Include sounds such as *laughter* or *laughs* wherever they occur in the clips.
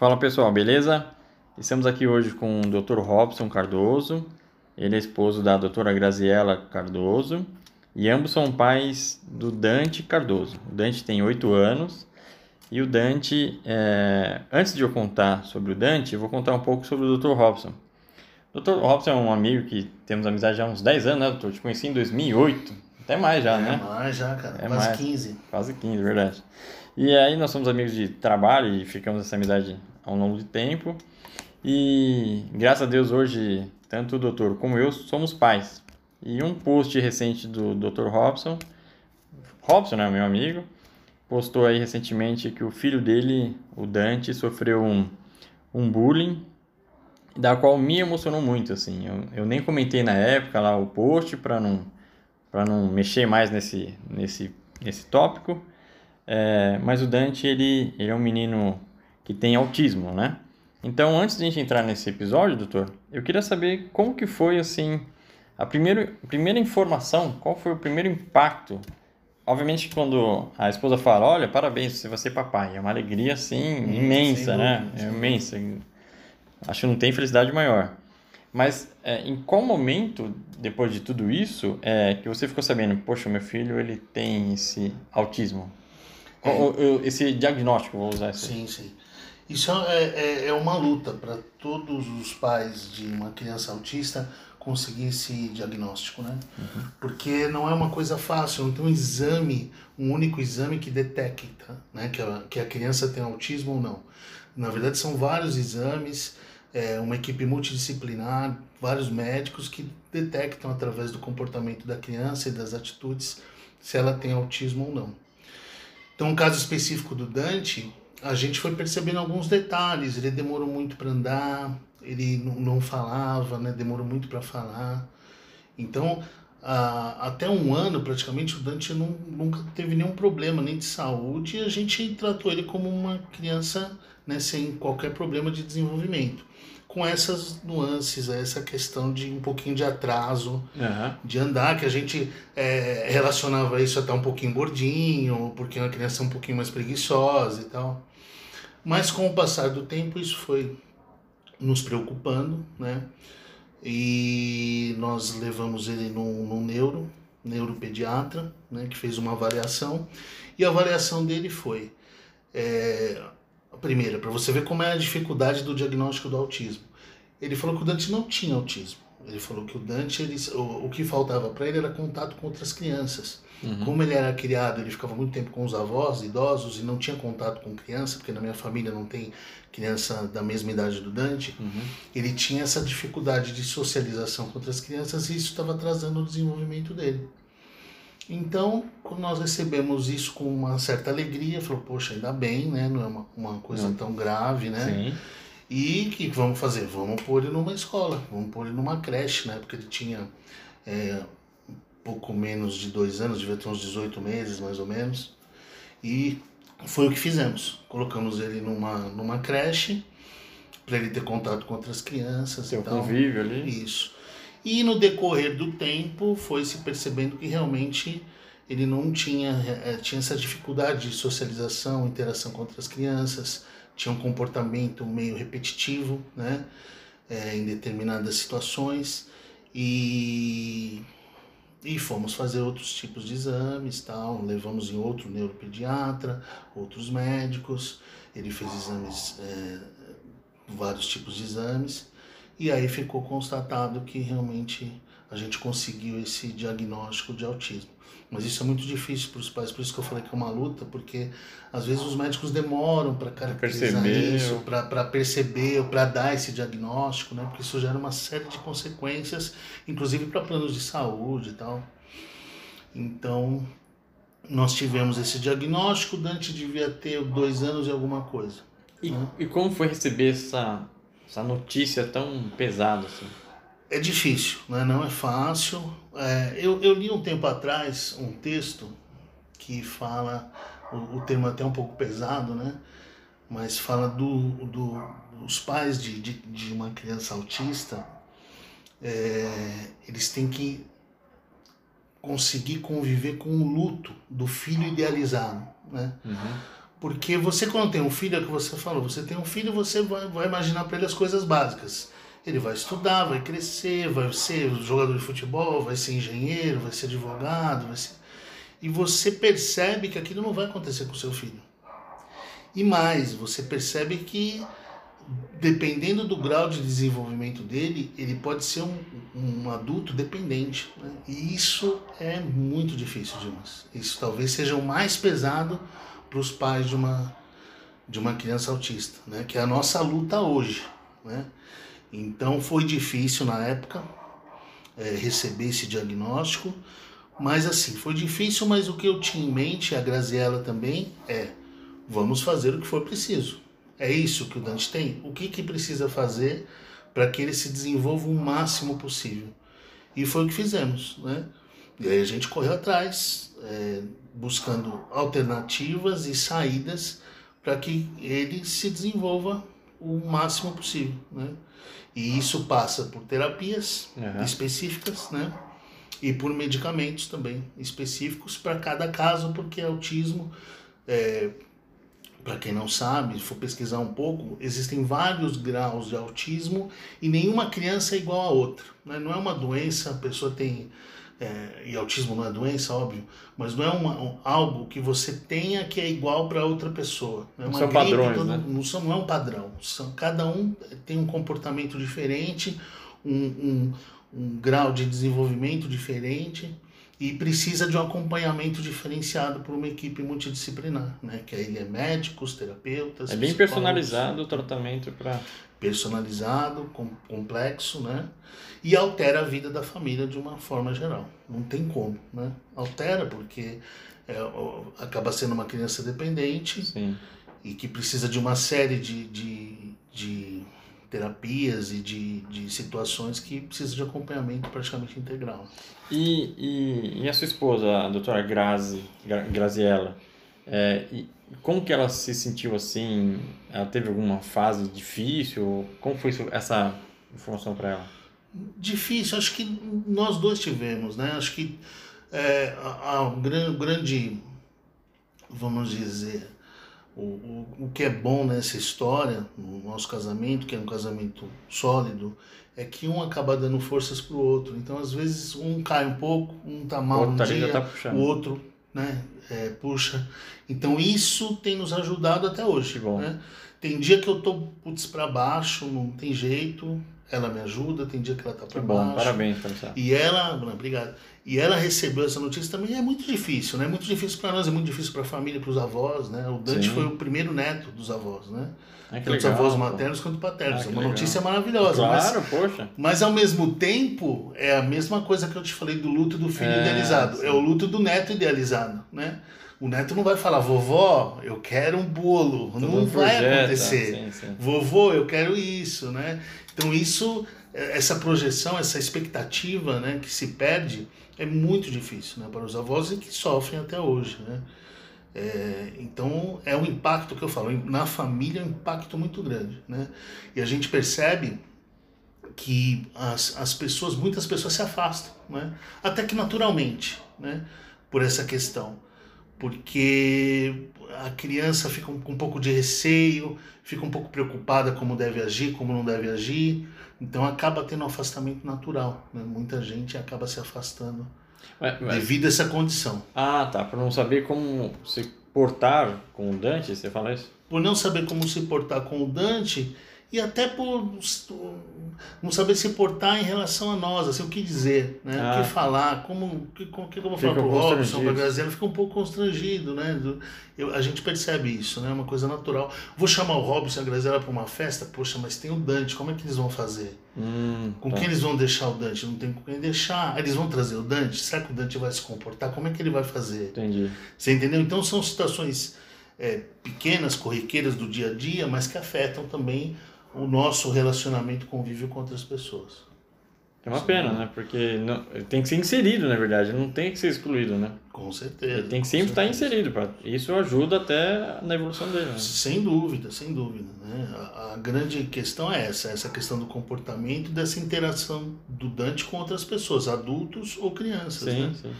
Fala pessoal, beleza? Estamos aqui hoje com o Dr. Robson Cardoso, ele é esposo da doutora Graziela Cardoso e ambos são pais do Dante Cardoso. O Dante tem 8 anos e o Dante, é... antes de eu contar sobre o Dante, eu vou contar um pouco sobre o Dr. Robson. O Dr. Robson é um amigo que temos amizade já há uns 10 anos, né, doutor? Te conheci em 2008, até mais já, é, né? mais já, cara, É quase mais. 15. Quase 15, verdade. E aí nós somos amigos de trabalho e ficamos nessa amizade ao longo de tempo. E graças a Deus hoje, tanto o doutor como eu somos pais. E um post recente do Dr. Robson, Robson, né, meu amigo, postou aí recentemente que o filho dele, o Dante, sofreu um, um bullying, da qual me emocionou muito, assim. Eu, eu nem comentei na época lá o post para não para não mexer mais nesse nesse nesse tópico. É, mas o Dante, ele, ele é um menino que tem autismo, né? Então, antes de a gente entrar nesse episódio, doutor, eu queria saber como que foi, assim, a primeira, primeira informação, qual foi o primeiro impacto? Obviamente, quando a esposa fala, olha, parabéns, você vai ser papai, é uma alegria, assim, imensa, sem né? É imensa. Acho que não tem felicidade maior. Mas é, em qual momento, depois de tudo isso, é, que você ficou sabendo, poxa, meu filho, ele tem esse autismo? É. Esse diagnóstico, vou usar esse. Sim, sim. Isso é, é, é uma luta para todos os pais de uma criança autista conseguir esse diagnóstico, né? Porque não é uma coisa fácil, não tem um exame, um único exame que detecta, né? Que a, que a criança tem autismo ou não. Na verdade, são vários exames, é, uma equipe multidisciplinar, vários médicos que detectam através do comportamento da criança e das atitudes se ela tem autismo ou não. Então, no caso específico do Dante, a gente foi percebendo alguns detalhes. Ele demorou muito para andar, ele não, não falava, né? Demorou muito para falar. Então, a- até um ano praticamente o Dante não, nunca teve nenhum problema nem de saúde e a gente tratou ele como uma criança né, sem qualquer problema de desenvolvimento. Com essas nuances, essa questão de um pouquinho de atraso Aham. de andar, que a gente é, relacionava isso até um pouquinho gordinho, porque é uma criança um pouquinho mais preguiçosa e tal. Mas com o passar do tempo isso foi nos preocupando, né? E nós levamos ele num, num neuro, neuropediatra, né? Que fez uma avaliação. E a avaliação dele foi... É, primeira, para você ver como é a dificuldade do diagnóstico do autismo. Ele falou que o Dante não tinha autismo. Ele falou que o Dante, ele, o, o que faltava para ele era contato com outras crianças. Uhum. Como ele era criado, ele ficava muito tempo com os avós, idosos, e não tinha contato com criança, porque na minha família não tem criança da mesma idade do Dante. Uhum. Ele tinha essa dificuldade de socialização com outras crianças e isso estava atrasando o desenvolvimento dele. Então, quando nós recebemos isso com uma certa alegria, falou, poxa, ainda bem, né? Não é uma, uma coisa Não. tão grave, né? Sim. E o que vamos fazer? Vamos pôr ele numa escola, vamos pôr ele numa creche, né? Porque ele tinha é, um pouco menos de dois anos, devia ter uns 18 meses mais ou menos. E foi o que fizemos. Colocamos ele numa, numa creche, para ele ter contato com outras crianças e tal. convívio ali. Isso. E no decorrer do tempo foi se percebendo que realmente ele não tinha, eh, tinha essa dificuldade de socialização, interação com outras crianças, tinha um comportamento meio repetitivo, né? eh, em determinadas situações. E, e fomos fazer outros tipos de exames, tal. levamos em outro neuropediatra, outros médicos. Ele fez exames, eh, vários tipos de exames. E aí ficou constatado que realmente a gente conseguiu esse diagnóstico de autismo. Mas isso é muito difícil para os pais, por isso que eu falei que é uma luta, porque às vezes os médicos demoram para caracterizar Perceber. isso, para perceber, para dar esse diagnóstico, né? porque isso gera uma série de consequências, inclusive para planos de saúde e tal. Então, nós tivemos esse diagnóstico, Dante devia ter dois anos e alguma coisa. E, e como foi receber essa, essa notícia tão pesada assim? É difícil, né? não é fácil. É, eu, eu li um tempo atrás um texto que fala, o, o termo é até um pouco pesado, né? mas fala do, do, dos pais de, de, de uma criança autista, é, eles têm que conseguir conviver com o luto do filho idealizado. Né? Uhum. Porque você, quando tem um filho, é o que você falou, você tem um filho, você vai, vai imaginar para ele as coisas básicas. Ele vai estudar, vai crescer, vai ser jogador de futebol, vai ser engenheiro, vai ser advogado, vai ser... E você percebe que aquilo não vai acontecer com o seu filho. E mais, você percebe que dependendo do grau de desenvolvimento dele, ele pode ser um, um adulto dependente. Né? E isso é muito difícil, Dimas. Isso talvez seja o mais pesado para os pais de uma, de uma criança autista, né? que é a nossa luta hoje. Né? Então foi difícil na época é, receber esse diagnóstico, mas assim, foi difícil, mas o que eu tinha em mente, a Graziella também, é vamos fazer o que for preciso. É isso que o Dante tem? O que, que precisa fazer para que ele se desenvolva o máximo possível? E foi o que fizemos, né? E aí a gente correu atrás, é, buscando alternativas e saídas para que ele se desenvolva o máximo possível, né? E isso passa por terapias uhum. específicas, né? E por medicamentos também específicos para cada caso, porque autismo é, para quem não sabe, se for pesquisar um pouco, existem vários graus de autismo e nenhuma criança é igual a outra. Né? Não é uma doença, a pessoa tem. É, e autismo não é doença, óbvio, mas não é uma, algo que você tenha que é igual para outra pessoa. Né? Uma são gripe, padrões, todo, né? não, são, não é um padrão. São, cada um tem um comportamento diferente, um, um, um grau de desenvolvimento diferente e precisa de um acompanhamento diferenciado por uma equipe multidisciplinar, né? Que aí é médicos, terapeutas. É bem personalizado o tratamento para personalizado, com, complexo, né? E altera a vida da família de uma forma geral. Não tem como, né? Altera porque é, acaba sendo uma criança dependente Sim. e que precisa de uma série de, de, de terapias e de, de situações que precisam de acompanhamento praticamente integral. E, e, e a sua esposa, a doutora Grazi, Graziella, é, e como que ela se sentiu assim? Ela teve alguma fase difícil? Como foi essa informação para ela? Difícil, acho que nós dois tivemos, né? Acho que é, a, a grande, vamos dizer, o, o, o que é bom nessa história, no nosso casamento, que é um casamento sólido, é que um acaba dando forças pro outro. Então, às vezes, um cai um pouco, um tá mal um dia, tá o outro né, é, puxa. Então, isso tem nos ajudado até hoje. Né? Tem dia que eu tô putz para baixo, não tem jeito, ela me ajuda, tem dia que ela tá para baixo. Parabéns, E ela, obrigado. E ela recebeu essa notícia também é muito difícil, né? Muito difícil para nós, é muito difícil para a família, para os avós, né? O Dante Sim. foi o primeiro neto dos avós, né? Ah, Tanto os avós maternos quanto paternos. Ah, é uma legal. notícia maravilhosa. Claro, mas, poxa. Mas ao mesmo tempo, é a mesma coisa que eu te falei do luto do filho é, idealizado. Sim. É o luto do neto idealizado, né? O neto não vai falar, vovó, eu quero um bolo. Tudo não vai projeta. acontecer. Sim, sim. Vovô, eu quero isso, né? Então isso, essa projeção, essa expectativa, né, que se perde, é muito difícil, né, para os avós e que sofrem até hoje, né? É, então é um impacto que eu falo na família é um impacto muito grande, né? E a gente percebe que as, as pessoas, muitas pessoas se afastam, né? Até que naturalmente, né? Por essa questão porque a criança fica com um pouco de receio, fica um pouco preocupada como deve agir, como não deve agir, então acaba tendo um afastamento natural. Né? Muita gente acaba se afastando mas, mas... devido a essa condição. Ah, tá. Por não saber como se portar com o Dante, você fala isso? Por não saber como se portar com o Dante, e até por não saber se portar em relação a nós, assim, o que dizer, né? Ah. O que falar, como, o que, como, que eu vou falar para o Robson, para a Graziela, fica um pouco constrangido, né? Eu, a gente percebe isso, né? Uma coisa natural. Vou chamar o Robson e a Graziela para uma festa, poxa, mas tem o Dante, como é que eles vão fazer? Hum, com tá. quem eles vão deixar o Dante? Não tem com quem deixar. Eles vão trazer o Dante? Será que o Dante vai se comportar? Como é que ele vai fazer? Entendi. Você entendeu? Então são situações é, pequenas, corriqueiras do dia a dia, mas que afetam também o nosso relacionamento convívio com outras pessoas. É uma Sim. pena, né? Porque não, tem que ser inserido, na verdade, não tem que ser excluído, né? Com certeza. Ele tem que sempre estar inserido. Pra, isso ajuda até na evolução dele. Né? Sem dúvida, sem dúvida. Né? A, a, grande questão é essa, essa questão do comportamento dessa interação do Dante com outras pessoas, adultos ou crianças. Sim, né? sim.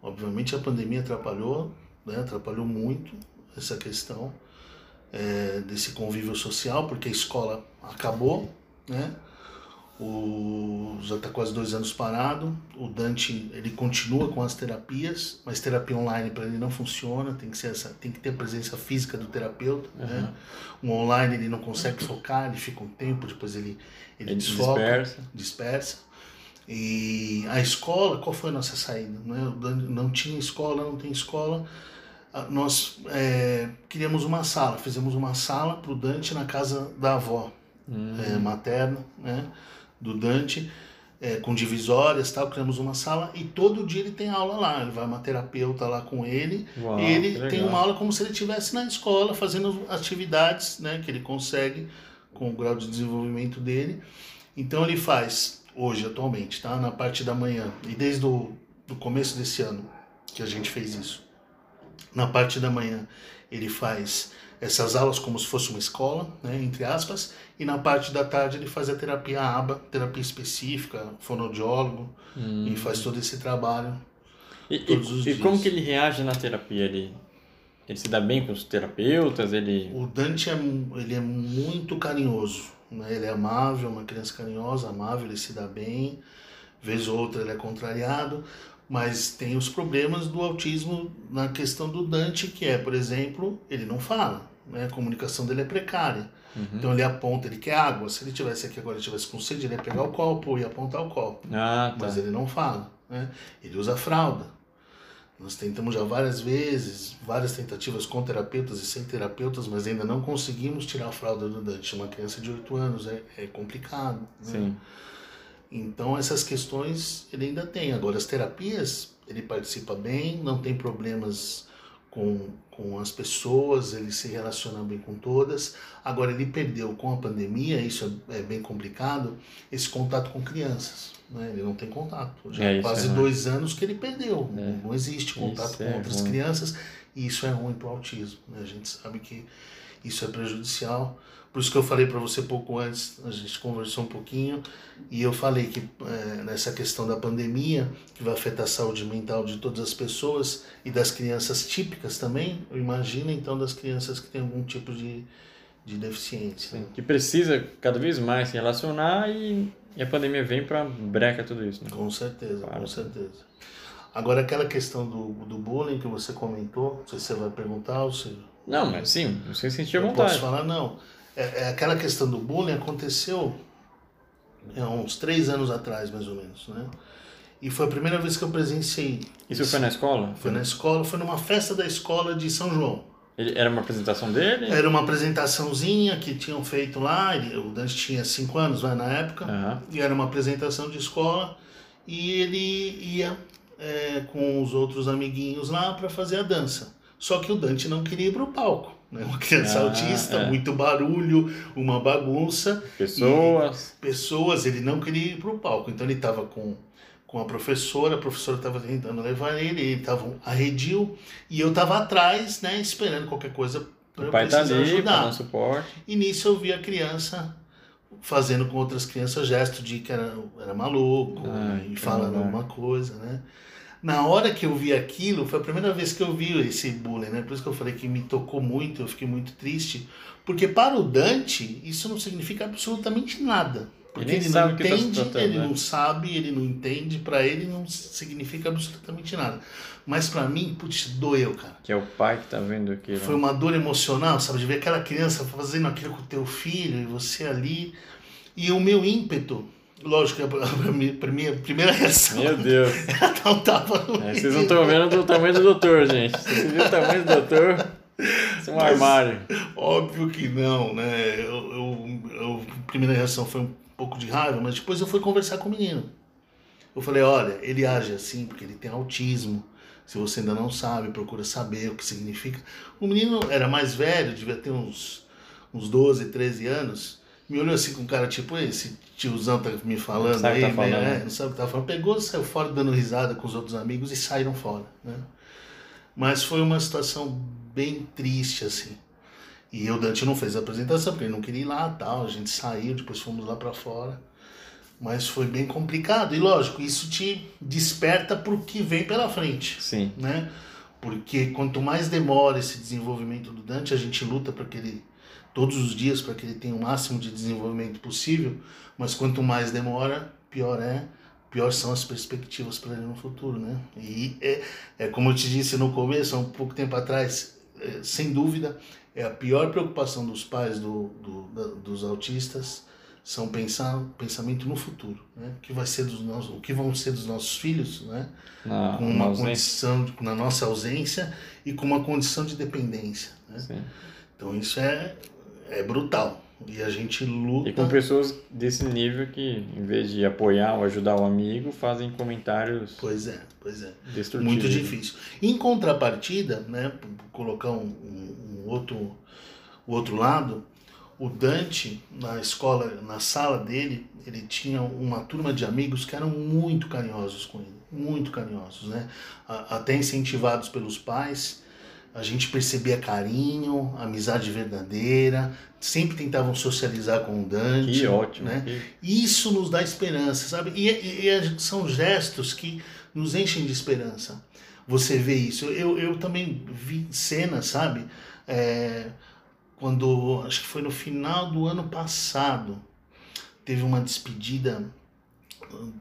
Obviamente a pandemia atrapalhou, né? atrapalhou muito, essa questão é, desse convívio social, porque a escola acabou, né? O, já está quase dois anos parado. O Dante ele continua com as terapias, mas terapia online para ele não funciona. Tem que ser essa, tem que ter a presença física do terapeuta. Uhum. Né? O online ele não consegue focar, ele fica um tempo, depois ele ele, ele desfoca, dispersa. dispersa. E a escola, qual foi a nossa saída? Não, é? não tinha escola, não tem escola. Ah, nós é, criamos uma sala, fizemos uma sala para o Dante na casa da avó hum. é, materna, né? do Dante, é, com divisórias tal, criamos uma sala e todo dia ele tem aula lá. Ele vai uma terapeuta lá com ele Uau, e ele tem uma aula como se ele estivesse na escola fazendo atividades né, que ele consegue com o grau de desenvolvimento dele. Então ele faz hoje, atualmente, tá? Na parte da manhã e desde o do começo desse ano que a gente fez isso. Na parte da manhã ele faz essas aulas como se fosse uma escola, né, entre aspas, e na parte da tarde ele faz a terapia ABA, terapia específica, fonoaudiólogo, hum. e faz todo esse trabalho e, todos os e dias. E como que ele reage na terapia? Ele, ele se dá bem com os terapeutas? Ele... O Dante é, ele é muito carinhoso, né? ele é amável, uma criança carinhosa, amável, ele se dá bem, vez ou outra ele é contrariado, mas tem os problemas do autismo na questão do Dante, que é, por exemplo, ele não fala, né? a comunicação dele é precária. Uhum. Então ele aponta, ele quer água. Se ele tivesse aqui agora, tivesse com sede, ele ia pegar o copo e apontar o copo. Ah, tá. Mas ele não fala. Né? Ele usa fralda. Nós tentamos já várias vezes, várias tentativas com terapeutas e sem terapeutas, mas ainda não conseguimos tirar a fralda do Dante. Uma criança de 8 anos é, é complicado. Né? Sim. Então essas questões ele ainda tem. Agora as terapias, ele participa bem, não tem problemas com, com as pessoas, ele se relaciona bem com todas. Agora, ele perdeu com a pandemia, isso é, é bem complicado, esse contato com crianças. Né? Ele não tem contato. Já é, quase é dois anos que ele perdeu. É. Não, não, existe contato isso com é outras ruim. crianças e isso é ruim para o autismo. Né? A gente sabe que isso é prejudicial. Por isso que eu falei para você pouco antes, a gente conversou um pouquinho, e eu falei que é, nessa questão da pandemia, que vai afetar a saúde mental de todas as pessoas e das crianças típicas também, eu imagino então das crianças que têm algum tipo de, de deficiência. Sim, que precisa cada vez mais se relacionar e, e a pandemia vem para breca tudo isso. Né? Com certeza, claro. com certeza. Agora, aquela questão do, do bullying que você comentou, não sei se você vai perguntar ou se... Não, mas sim, você sentiu à vontade. posso falar, não é, é, aquela questão do bullying aconteceu há uns três anos atrás, mais ou menos, né? E foi a primeira vez que eu presenciei. Isso foi na escola? Foi na escola, foi numa festa da escola de São João. Ele, era uma apresentação dele? Era uma apresentaçãozinha que tinham feito lá. Ele, o Dante tinha cinco anos né, na época. Uhum. E era uma apresentação de escola. E ele ia é, com os outros amiguinhos lá para fazer a dança. Só que o Dante não queria ir para o palco. Né? Uma criança ah, autista, é. muito barulho, uma bagunça. Pessoas. pessoas, ele não queria ir para o palco. Então ele estava com, com a professora, a professora estava tentando levar ele, ele estava arredio, e eu estava atrás, né, esperando qualquer coisa para eu precisar tá ali, ajudar. Dar suporte. E nisso eu vi a criança fazendo com outras crianças gesto de que era, era maluco, Ai, e falando alguma coisa, né? Na hora que eu vi aquilo, foi a primeira vez que eu vi esse bullying, né? Por isso que eu falei que me tocou muito, eu fiquei muito triste. Porque para o Dante, isso não significa absolutamente nada. Porque ele, ele não tá entende, tá ele né? não sabe, ele não entende, para ele não significa absolutamente nada. Mas para mim, putz, doeu, cara. Que é o pai que tá vendo aquilo. Foi uma dor emocional, sabe? De ver aquela criança fazendo aquilo com o teu filho e você ali. E o meu ímpeto Lógico, *laughs* a minha primeira reação. Meu Deus. *laughs* Ela um tapa no é, Vocês não estão vendo o tamanho do doutor, gente. Vocês viram o tamanho do doutor? Isso é um Mas, armário. Óbvio que não, né? Eu, eu, eu, a primeira reação foi um pouco de raiva, mas depois eu fui conversar com o menino. Eu falei: olha, ele age assim porque ele tem autismo. Se você ainda não sabe, procura saber o que significa. O menino era mais velho, devia ter uns, uns 12, 13 anos me olhou assim com cara tipo, esse tiozão tá me falando não aí, tá falando. Né? não sabe o que tá falando. Pegou, saiu fora dando risada com os outros amigos e saíram fora, né? Mas foi uma situação bem triste, assim. E o Dante não fez a apresentação, porque ele não queria ir lá tal. A gente saiu, depois fomos lá para fora. Mas foi bem complicado. E lógico, isso te desperta pro que vem pela frente. Sim. Né? Porque quanto mais demora esse desenvolvimento do Dante, a gente luta para que ele todos os dias para que ele tenha o máximo de desenvolvimento possível, mas quanto mais demora, pior é, pior são as perspectivas para ele no futuro, né? E é, é como eu te disse no começo, há um pouco tempo atrás, é, sem dúvida, é a pior preocupação dos pais do, do da, dos autistas são pensar pensamento no futuro, né? O que vai ser dos nossos, o que vão ser dos nossos filhos, né? Na, com uma condição de, na nossa ausência e com uma condição de dependência, né? Sim. Então isso é é brutal. E a gente luta. E com pessoas desse nível que, em vez de apoiar ou ajudar o amigo, fazem comentários Pois é, pois é. destrutivos. Muito difícil. Em contrapartida, né, colocar um, um- outro, o outro lado, o Dante, na escola, na sala dele, ele tinha uma turma de amigos que eram muito carinhosos com ele. Muito carinhosos, né? Até incentivados pelos pais. A gente percebia carinho, amizade verdadeira, sempre tentavam socializar com o Dante. Que ótimo. Né? que- Isso nos dá esperança, sabe? E, e- e são gestos que nos enchem de esperança. Você vê isso. Eu, eu também vi cenas, sabe? É, quando, acho que foi no final do ano passado, teve uma despedida.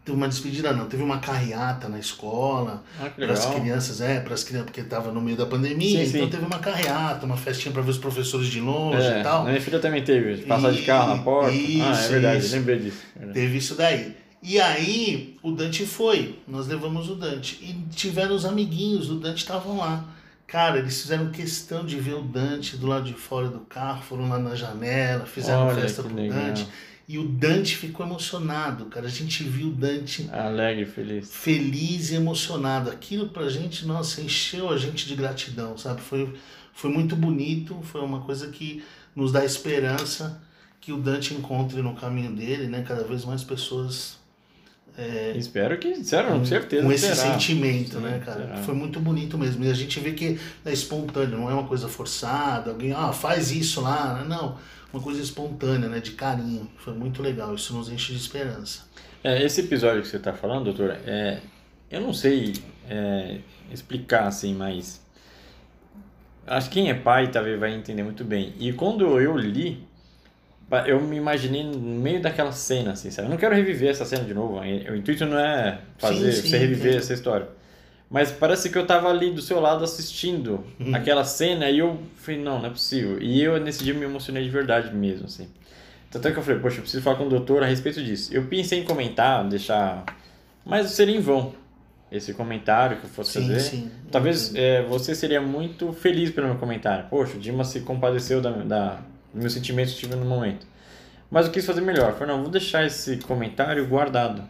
Teve uma despedida, não, teve uma carreata na escola Ah, para as crianças, é, para as crianças, porque estava no meio da pandemia, Sim, então sim. teve uma carreata, uma festinha para ver os professores de longe É, e tal. minha filha também teve, passar de carro na porta. ah, é Isso, verdade, isso. lembrei disso. Teve isso daí. E aí o Dante foi, nós levamos o Dante. E tiveram os amiguinhos do Dante estavam lá. Cara, eles fizeram questão de ver o Dante do lado de fora do carro, foram lá na janela, fizeram Olha, festa pro legal. Dante. E o Dante ficou emocionado, cara. A gente viu o Dante Alegre, feliz. feliz e emocionado. Aquilo pra gente, nossa, encheu a gente de gratidão, sabe? Foi, foi muito bonito, foi uma coisa que nos dá esperança que o Dante encontre no caminho dele, né? Cada vez mais pessoas Espero que, sério, com certeza. com esse sentimento, né, cara? Foi muito bonito mesmo. E a gente vê que é espontâneo, não é uma coisa forçada, alguém, ah, faz isso lá. né? Não, uma coisa espontânea, né? De carinho. Foi muito legal, isso nos enche de esperança. É, esse episódio que você está falando, doutor, é, eu não sei é, explicar assim, mas acho que quem é pai talvez vai entender muito bem. E quando eu li, eu me imaginei no meio daquela cena, assim, sabe? Eu não quero reviver essa cena de novo. O intuito não é fazer Sim, sim, você reviver entendo. essa história. Mas parece que eu tava ali do seu lado assistindo Uhum. aquela cena e eu falei, não, não é possível. E eu nesse dia me emocionei de verdade mesmo, assim. Tanto é que eu falei, poxa, eu preciso falar com o doutor a respeito disso. Eu pensei em comentar, deixar. Mas seria em vão esse comentário que eu fosse Sim, fazer. sim. Talvez é, você seria muito feliz pelo meu comentário. Poxa, o Dima se compadeceu da, da, meus sentimentos que tive no momento. Mas eu quis fazer melhor. Falei, não, vou deixar esse comentário guardado.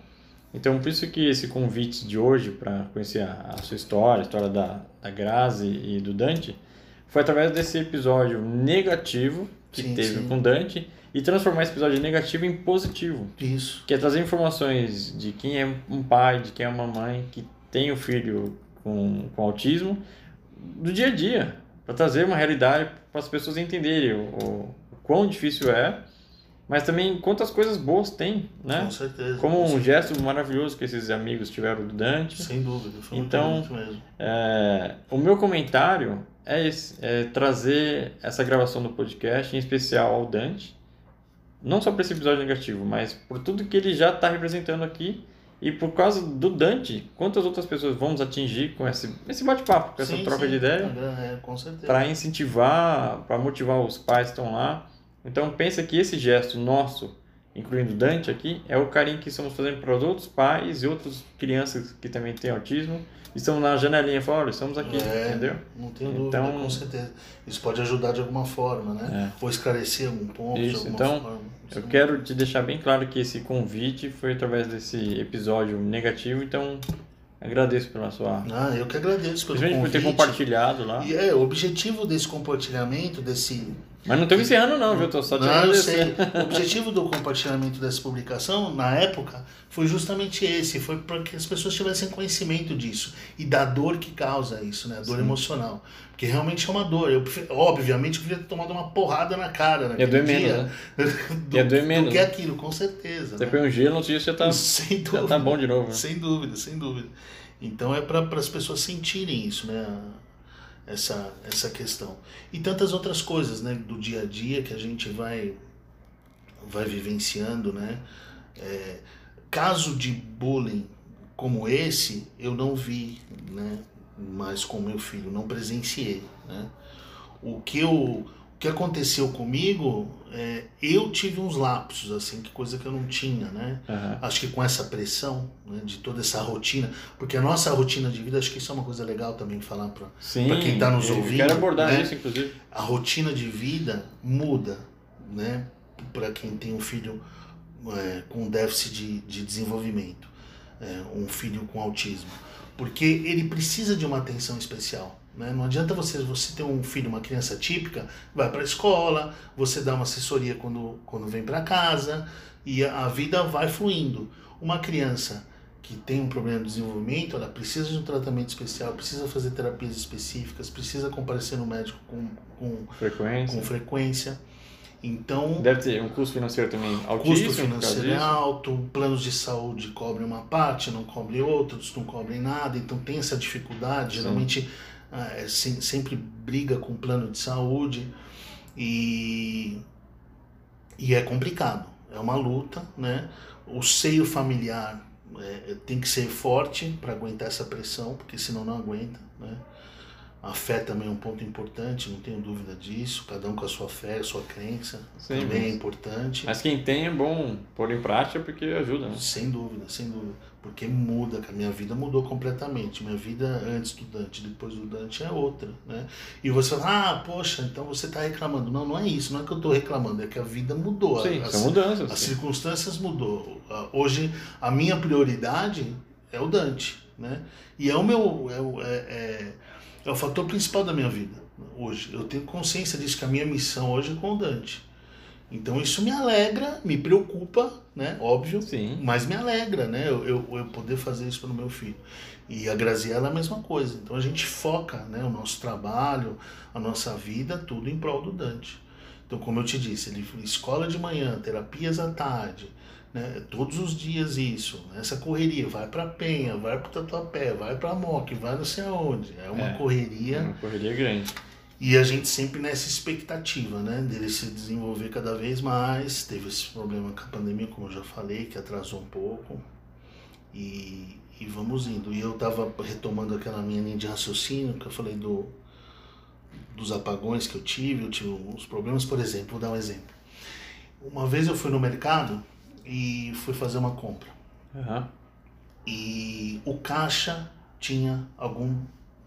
Então, por isso que esse convite de hoje para conhecer a, a sua história, a história da, da Grazi e do Dante, foi através desse episódio negativo que Sim, teve sim. com Dante e transformar esse episódio negativo em positivo. Isso. Que é trazer informações de quem é um pai, de quem é uma mãe que tem um filho com, com autismo do dia a dia, para trazer uma realidade para as pessoas entenderem o, o, o quão difícil é, mas também quantas coisas boas tem, né? Com certeza. Como com um certeza. gesto maravilhoso que esses amigos tiveram do Dante. Sem dúvida, foi Então, muito mesmo. É, o meu comentário é esse, é trazer essa gravação do podcast, em especial ao Dante, não só por esse episódio negativo, mas por tudo que ele já está representando aqui e por causa do Dante, quantas outras pessoas vamos atingir com esse, esse bate-papo, com essa Sim, troca sim, de ideia, É, com certeza. para incentivar, para motivar os pais que estão lá. Então pensa que esse gesto nosso, incluindo Dante aqui, é o carinho que estamos fazendo para os outros pais e outras crianças que também têm autismo. Estão na janelinha fora, olha, estamos aqui, É, entendeu? Não tenho dúvida, Então- com certeza. Isso pode ajudar de alguma forma, né? Ou esclarecer algum ponto Isso, de alguma então, forma. Eu Sim. quero te deixar bem claro que esse convite foi através desse episódio negativo, então agradeço pela sua. Ah, eu que agradeço pelo Principalmente por ter convite. compartilhado lá. E é, o objetivo desse compartilhamento, desse Mas não estamos encerrando, não, viu? Tô só te Não, eu sei. O *laughs* objetivo do compartilhamento dessa publicação, na época, foi justamente esse. Foi para que as pessoas tivessem conhecimento disso. E da dor que causa isso, né? A dor Sim. emocional. Porque realmente é uma dor. Eu, obviamente, eu queria ter tomado uma porrada na cara naquele doer menos, dia. né? *laughs* do, Ia doer do menos, que né? aquilo, com certeza. Você né? põe um gelo, no dia você tá, *laughs* Sem já dúvida. tá bom de novo. né? Sem dúvida, sem dúvida. Então é para as pessoas sentirem isso, né? Essa, essa questão. E tantas outras coisas, né, do dia a dia que a gente vai, vai vivenciando, né? É, caso de bullying como esse, eu não vi, né? Mas com meu filho, não presenciei, né? O que eu que aconteceu comigo, é, eu tive uns lapsos, assim, que coisa que eu não tinha, né? Aham. Acho que com essa pressão, né, de toda essa rotina, porque a nossa rotina de vida, acho que isso é uma coisa legal também falar para quem tá nos eu ouvindo, Quero abordar né? isso, inclusive. a rotina de vida muda, né? Para quem tem um filho é, com déficit de, de desenvolvimento, é, um filho com autismo, porque ele precisa de uma atenção especial. Né? Não adianta você, você ter um filho, uma criança típica, vai para a escola, você dá uma assessoria quando, quando vem para casa e a, a vida vai fluindo. Uma criança que tem um problema de desenvolvimento, ela precisa de um tratamento especial, precisa fazer terapias específicas, precisa comparecer no médico com, com Frequência. com frequência. Então, Deve ter um custo financeiro também altíssimo. custo financeiro é alto, planos de saúde cobrem uma parte, não cobrem outros, não cobrem nada, então tem essa dificuldade. Sim. Geralmente sempre briga com o plano de saúde e, e é complicado, é uma luta, né? O seio familiar é, tem que ser forte para aguentar essa pressão, porque senão não aguenta, né? A fé também é um ponto importante, não tenho dúvida disso. Cada um com a sua fé, a sua crença, Sim, também é importante. Mas quem tem é bom pôr em prática porque ajuda, né? Sem dúvida, sem dúvida. Porque muda, a minha vida mudou completamente. Minha vida antes do Dante, depois do Dante é outra, né? E você fala, ah, poxa, então você está reclamando. Não, não é isso, não é que eu estou reclamando, é que a vida mudou. Sim, As- são mudanças. as sim. circunstâncias mudou. Ah, Hoje a minha prioridade é o Dante, né? E é o meu é, é, é, é o fator principal da minha vida hoje. Eu tenho consciência disso que a minha missão hoje é com o Dante. Então isso me alegra, me preocupa, né? Óbvio, Sim. mas me alegra, né? Eu, eu, eu poder fazer isso pelo meu filho. E a Graziella é a mesma coisa. Então a gente foca, né? O nosso trabalho, a nossa vida, tudo em prol do Dante. Então, como eu te disse, ele escola de manhã, terapias à tarde, né? Todos os dias isso, essa correria, vai para Penha, vai para Tatuapé, vai para Moc, vai não sei aonde. É uma É. correria É uma correria grande. e a gente sempre nessa expectativa, né, dele se desenvolver cada vez mais. Teve esse problema com a pandemia, como eu já falei, que atrasou um pouco. E, e vamos indo. E eu tava retomando aquela minha linha de raciocínio que eu falei do dos apagões que eu tive, eu tive uns problemas, por exemplo, vou dar um exemplo. Uma vez eu fui no mercado e fui fazer uma compra Aham. e o caixa tinha algum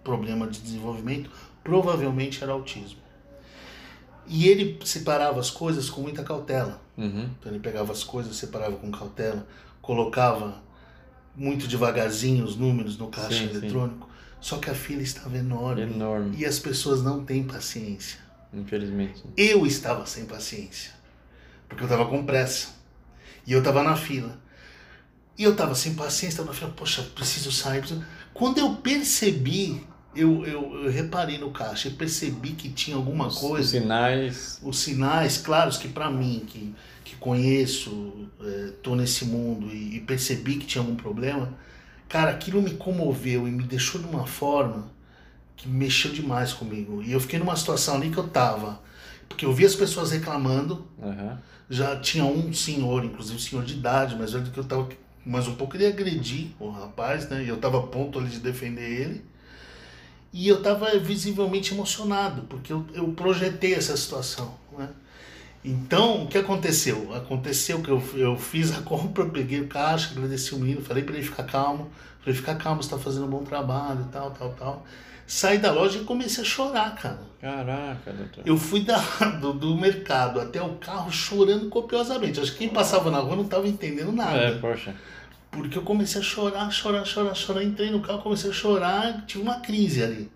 problema de desenvolvimento, provavelmente era autismo. E ele separava as coisas com muita cautela. Uhum. Então ele pegava as coisas, separava com cautela, colocava muito devagarzinho os números no caixa Sim, sim. eletrônico. Só que a fila estava enorme. Enorme, E as pessoas não têm paciência. infelizmente. Eu estava sem paciência, porque eu estava com pressa. E eu estava na fila. E eu estava sem paciência, estava na fila, poxa, preciso sair. preciso- Quando eu percebi, eu, eu, eu reparei no caixa e percebi que tinha alguma Os- coisa. Os sinais. Os sinais claros que para mim, que, que conheço, estou nesse mundo e, e percebi que tinha algum problema, cara, aquilo me comoveu e me deixou de uma forma que mexeu demais comigo. E eu fiquei numa situação ali que eu tava, porque eu vi as pessoas reclamando, Aham. Já tinha um senhor, inclusive um senhor de idade, mais velho do que eu tava, mas um pouco ele agredir o rapaz, né? E eu tava a ponto ali de defender ele. E eu tava visivelmente emocionado, porque eu, eu projetei essa situação, né? Então, o que aconteceu? Aconteceu que eu, eu fiz a *laughs* compra, peguei o caixa, agradeci o menino, falei para ele ficar calmo, falei, fica calmo, você tá fazendo um bom trabalho, tal, tal, tal. Saí da loja e comecei a chorar, cara. Caraca, doutor. Eu fui da, do, do mercado até o carro chorando copiosamente. Acho que quem passava na rua não estava entendendo nada. É, poxa. Porque eu comecei a chorar, chorar, chorar, chorar. Entrei no carro, comecei a chorar, tive uma crise ali.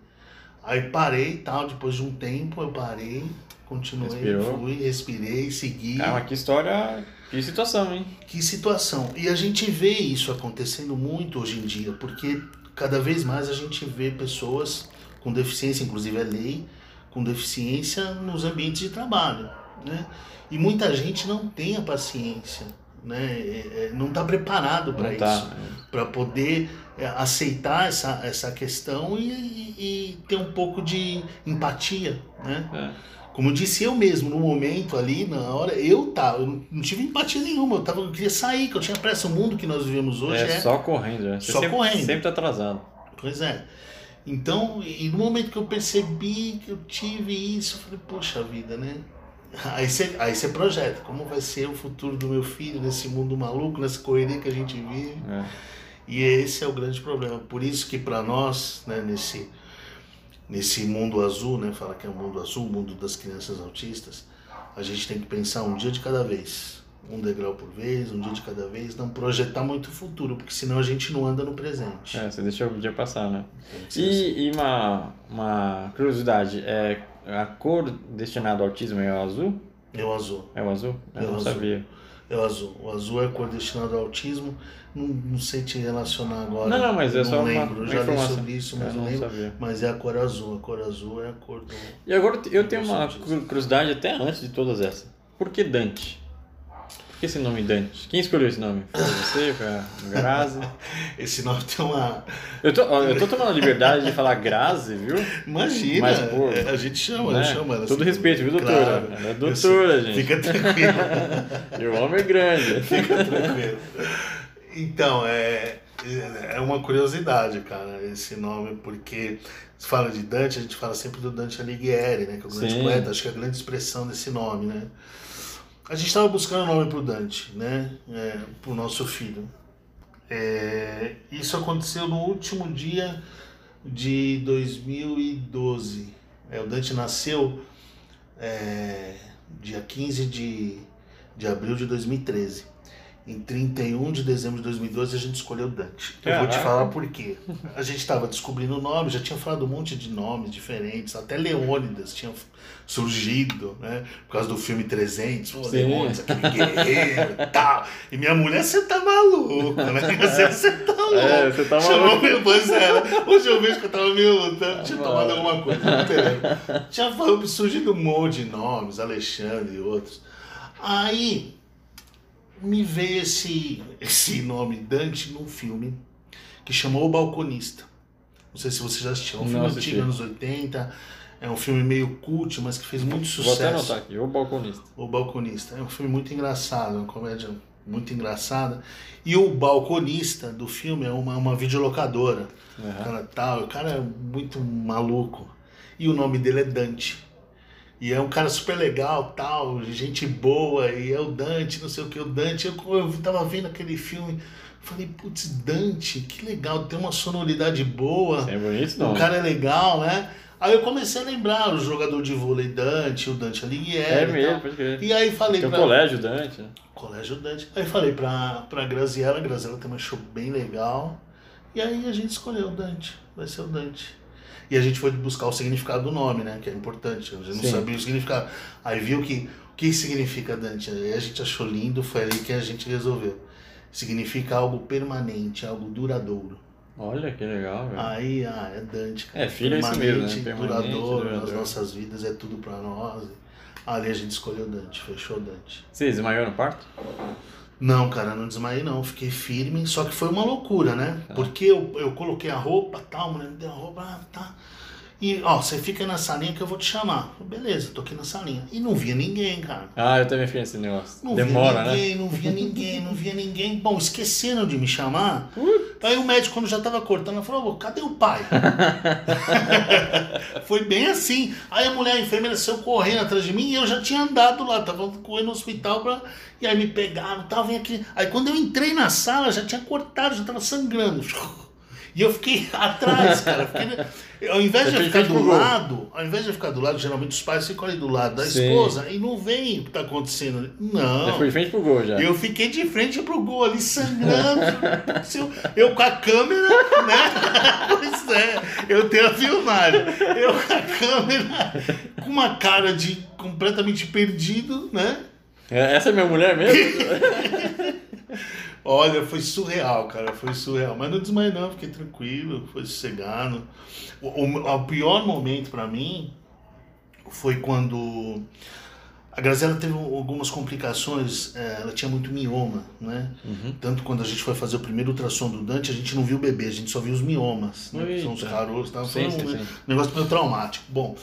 Aí parei e tal, depois de um tempo eu parei, continuei, Respirou. fui, respirei, segui. Ah, mas que história. Que situação, hein? Que situação. E a gente vê isso acontecendo muito hoje em dia, porque cada vez mais a gente vê pessoas com deficiência, inclusive é lei, com deficiência nos ambientes de trabalho. Né? E muita gente não tem a paciência né? É, é, não está preparado para isso, tá. para poder é, aceitar essa, essa questão e, e, e, ter um pouco de empatia, né? É. Como eu disse eu mesmo, no momento ali, na hora, eu tava, eu não tive empatia nenhuma, eu, tava, eu queria sair, que eu tinha pressa. O mundo que nós vivemos hoje é, é só correndo, né? Você só sempre, correndo. Sempre tá atrasado. Pois é. Então, e no momento que eu percebi que eu tive isso, eu falei, poxa vida, né? *laughs* Aí você, aí você projeta, como vai ser o futuro do meu filho nesse mundo maluco, nessa correria que a gente vive. É. E esse é o grande problema. Por isso que para nós, né, nesse, nesse mundo azul, né, fala que é o mundo azul, o mundo das crianças autistas, a gente tem que pensar um dia de cada vez. Um degrau por vez, um dia de cada vez, não projetar muito o futuro, porque senão a gente não anda no presente. É, você deixa o dia passar, né? Ser assim. E, e uma, uma curiosidade, é a cor destinada ao autismo é o azul? É o azul. É o azul? Eu É não azul. sabia. É o azul. O azul é a cor destinada ao autismo. Não, não sei te relacionar agora. Não, não, mas é só não uma, lembro. uma Já li sobre isso, mas Eu não não lembro. sabia. Mas é a cor azul. A cor azul é a cor do. E agora eu tenho uma curiosidade até antes de todas essas. Por que Dante? Por que esse nome Dante? Quem escolheu esse nome? Foi você? Foi a Grazi? *laughs* Esse nome tem uma. Eu tô, eu tô tomando a liberdade de falar Grazi, viu? Imagina! Mas, pô, é, a gente chama, Né? chama ela Todo assim. respeito, viu, doutora? Claro. Ela é doutora, sei. gente. Fica tranquilo. *laughs* E o homem é grande. Fica tranquilo. Então, é, é uma curiosidade, cara, esse nome, porque se fala de Dante, a gente fala sempre do Dante Alighieri, né? Que é o grande Sim. poeta, acho que é a grande expressão desse nome, né? A gente estava buscando nome pro Dante, né? É, pro nosso filho. É, isso aconteceu no último dia de 2012. É, o Dante nasceu é, dia 15 de, de abril de 2013. Em 31 de dezembro de 2012 a gente escolheu Dante. Eu vou te falar por quê. A gente estava descobrindo o nome, já tinha falado um monte de nomes diferentes, até Leônidas tinha surgido, né? Por causa do filme 300, pô. Leônidas, aquele guerreiro e tal. E minha mulher, você tá maluco, né? *laughs* Você, tá louco. É, você tá Chamou maluco. meu pois é. Hoje eu vejo que eu tava meio lutando, tinha Tá tomado alguma coisa, não? Tinha surgido um monte de nomes, Alexandre e outros. Aí me veio esse, esse nome Dante num filme que chamou O Balconista. Não sei se você já assistiu, é um filme antigo, anos 80. É um filme meio cult, mas que fez muito Vou até sucesso. anotar aqui, o balconista. O Balconista. É um filme muito engraçado, uma comédia muito engraçada. E o balconista do filme é uma, uma videolocadora. O Uhum. cara tal, o cara é muito maluco. E o nome dele é Dante. E é um cara super legal, tal, gente boa, e é o Dante, não sei o que, o Dante. Eu, eu tava vendo aquele filme, falei, putz, Dante, que legal, tem uma sonoridade boa. É bonito, O não? cara é legal, né? Aí eu comecei a lembrar o jogador de vôlei Dante, o Dante Alighieri. É e mesmo, pode crer. E aí falei Tem um pra... colégio Dante. né? Colégio Dante. Aí falei pra, pra Graziella, a Graziella também achou bem legal. E aí a gente escolheu o Dante, vai ser o Dante. E a gente foi buscar o significado do nome, né? Que é importante. A gente não Sim. sabia o significado. Aí viu que o que significa Dante. Aí a gente achou lindo, foi ali que a gente resolveu. Significa algo permanente, algo duradouro. Olha que legal, velho. Aí, ah, é Dante. cara. É, filho é isso mesmo, né? Permanente, Permanente, duradouro, nas duradouro. nossas vidas, é tudo pra nós. Ali a gente escolheu Dante, fechou Dante. Você desmaiou no parto? Não, cara, não desmaiei não, fiquei firme, só que foi uma loucura, né? Tá. Porque eu, eu coloquei a roupa, tal, a mulher me deu a roupa, ah, tá. E, ó, você fica na salinha que eu vou te chamar. Beleza, tô aqui na salinha. E não via ninguém, cara. Ah, eu também fiz esse negócio. Não Demora, via né? ninguém, não via ninguém, não via ninguém. Bom, esqueceram de me chamar. Aí o médico, quando já tava cortando, falou, "Ô, cadê o pai? *laughs* Foi bem assim. Aí a mulher, a enfermeira, saiu correndo atrás de mim e eu já tinha andado lá, tava correndo no hospital pra... E aí me pegaram, tal, vem aqui. Aí quando eu entrei na sala, já tinha cortado, já tava sangrando. E eu fiquei *laughs* atrás, cara. Fiquei... Ao invés de eu ficar do lado, ao invés de eu ficar do lado, geralmente os pais ficam ali do lado da Sim. esposa e não veem o que tá acontecendo. Não. Já foi de frente pro gol já. Eu fiquei de frente pro gol ali, sangrando. *laughs* Eu, eu com a câmera, né? *laughs* Pois é, eu tenho a filmagem. Eu com a câmera, com uma cara de completamente perdido, né? É, Essa é minha mulher mesmo? Olha, foi surreal, cara, foi surreal. Mas não desmaiei não, fiquei tranquilo, foi sossegado. O, o, o pior momento pra mim foi quando A Graziella teve algumas complicações, é, ela tinha muito mioma, né? Uhum. Tanto quando a gente foi fazer o primeiro ultrassom do Dante, a gente não viu o bebê, a gente só viu os miomas, né? são os caroços, tá? Foi um sim. negócio meio traumático. Bom,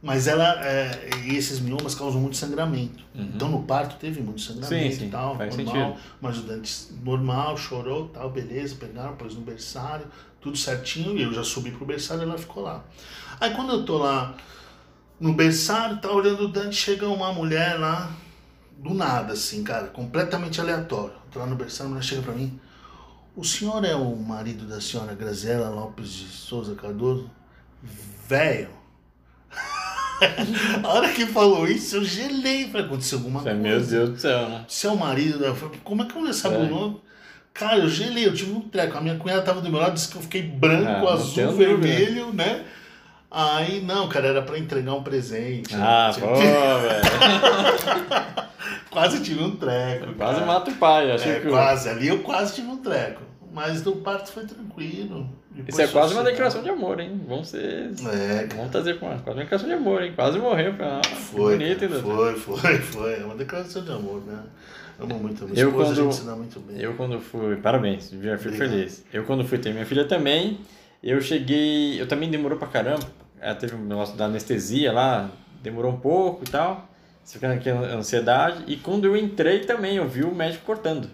mas ela, é, e esses miomas causam muito sangramento. Uhum. Então no parto teve muito sangramento Sim, sim, e tal, faz normal. sentido. Mas o Dante normal, chorou, tal, beleza, pegaram, pôs no berçário, tudo certinho, e eu já subi pro berçário e ela ficou lá. Aí quando eu tô lá no berçário, tá olhando o Dante, chega uma mulher lá, do nada, assim, cara, completamente aleatório. Tô lá no berçário, a mulher chega pra mim, o senhor é o marido da senhora Graziela Lopes de Souza Cardoso? Velho. A hora que falou isso, eu gelei. Falei, aconteceu alguma coisa. Meu Deus do céu, né? Seu marido, né? Eu falei, como é que mulher sabe É. o nome? Cara, eu gelei, eu tive um treco. A minha cunhada tava do meu lado, disse que eu fiquei branco, Ah, azul, dúvida. vermelho, né? Aí, não, cara, era pra entregar um presente. Ah, Tipo, pô, *laughs* velho. Quase tive um treco. Quase cara. mata o pai. Achei É, que quase. Ali eu quase tive um treco. Mas no parto foi tranquilo. Depois Isso é quase uma declaração de amor, hein? Vamos ser. É. Vamos trazer com uma quase uma declaração de amor, hein? Quase morreu. Que Foi, bonito, cara, foi, foi, foi. É uma declaração de amor, né? Amo muito a minha Eu, esposa, a quando- gente se dá muito bem. Eu quando fui. Parabéns, já fico Obrigado. feliz. Eu quando fui ter minha filha também, eu cheguei. Eu também demorou pra caramba. Ela teve um negócio da anestesia lá, demorou um pouco e tal. Você fica naquela ansiedade. E quando eu entrei também, eu vi o médico cortando.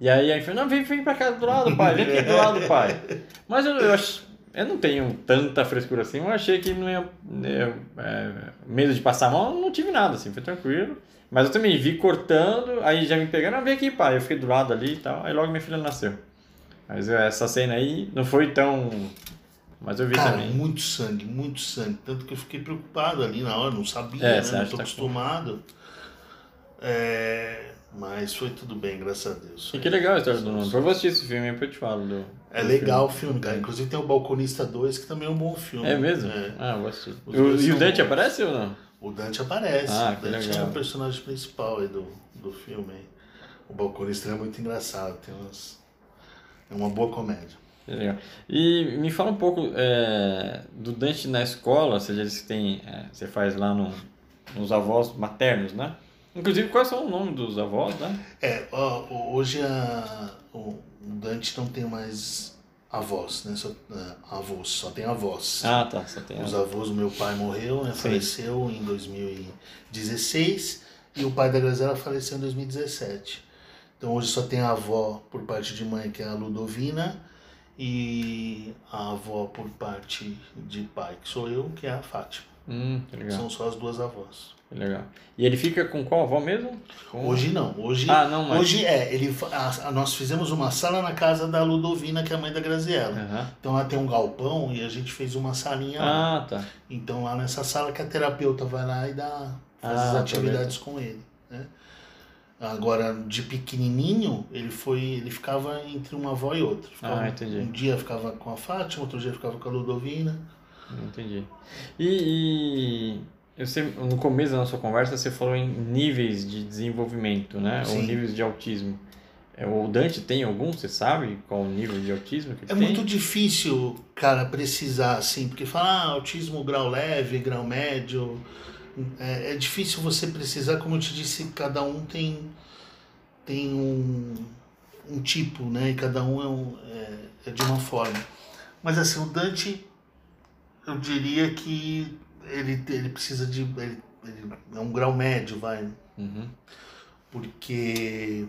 E aí aí falou, não, vem, vem pra cá do lado, pai, vem aqui do lado, pai. Mas eu, eu, eu não tenho tanta frescura assim, eu achei que não ia. eu, é, medo de passar mal, eu não tive nada, assim, foi tranquilo. Mas eu também vi cortando, aí já me pegaram, ah, vem aqui, pai. Eu fiquei do lado ali e tal, aí logo minha filha nasceu. Mas eu- essa cena aí não foi tão. Mas eu vi Cara, também. muito sangue, muito sangue. Tanto que eu fiquei preocupado ali na hora, não sabia, É, né? Não tô tá com- acostumado. É, mas foi tudo bem, graças a Deus. E que legal a história do nome. Eu vou assistir esse filme, depois eu te falo. Do, É do legal o filme. filme, cara. Inclusive tem o Balconista 2, que também é um bom filme. É mesmo? É. Ah, eu. Os O- e o Dante bons. aparece ou não? O Dante aparece. Ah, o Dante é legal. o personagem principal aí do, do filme. aí. O Balconista é muito engraçado, tem umas... É uma boa comédia. Legal. E me fala um pouco é, do Dante na escola, você já disse que tem, é, você faz lá no, nos avós maternos, né? Inclusive, quais são o nome dos avós, né? É, ó, hoje a, o Dante não tem mais avós, né? Só, é, avós, só tem avós. Ah, tá, só tem Os a... avós, o meu pai morreu, né? Faleceu em 2016 e o pai da Graziela faleceu em 2017. Então hoje só tem a avó por parte de mãe, que é a Ludovina, e a avó por parte de pai, que sou eu, que é a Fátima. Hum, São só as duas avós. Legal. E ele fica com qual avó mesmo? Com... Hoje não, hoje, Ah, não, mas... hoje é, ele, a- a- nós fizemos uma sala na casa da Ludovina, que é a mãe da Graziela. Aham. Então lá tem um galpão e a gente fez uma salinha lá. Ah, tá. Então lá nessa sala que a terapeuta vai lá e dá, faz Ah, as atividades com ele. Né? Agora, de pequenininho, ele foi, ele ficava entre uma avó e outra. Ficava- Ah, entendi. Um dia ficava com a Fátima, outro dia ficava com a Ludovina. Entendi. E, e eu sei, no começo da nossa conversa você falou em níveis de desenvolvimento, né? Ou Sim. níveis de autismo. É, O Dante tem algum? Você sabe qual o nível de autismo que ele É tem? muito difícil, cara, precisar assim, porque falar ah, autismo grau leve, grau médio, é, é difícil você precisar, como eu te disse, cada um tem, tem um, um tipo, né? E cada um é, um, é, é de uma forma. Mas assim, o Dante, eu diria que ele, ele precisa de. Ele, ele é um grau médio, vai Uhum. porque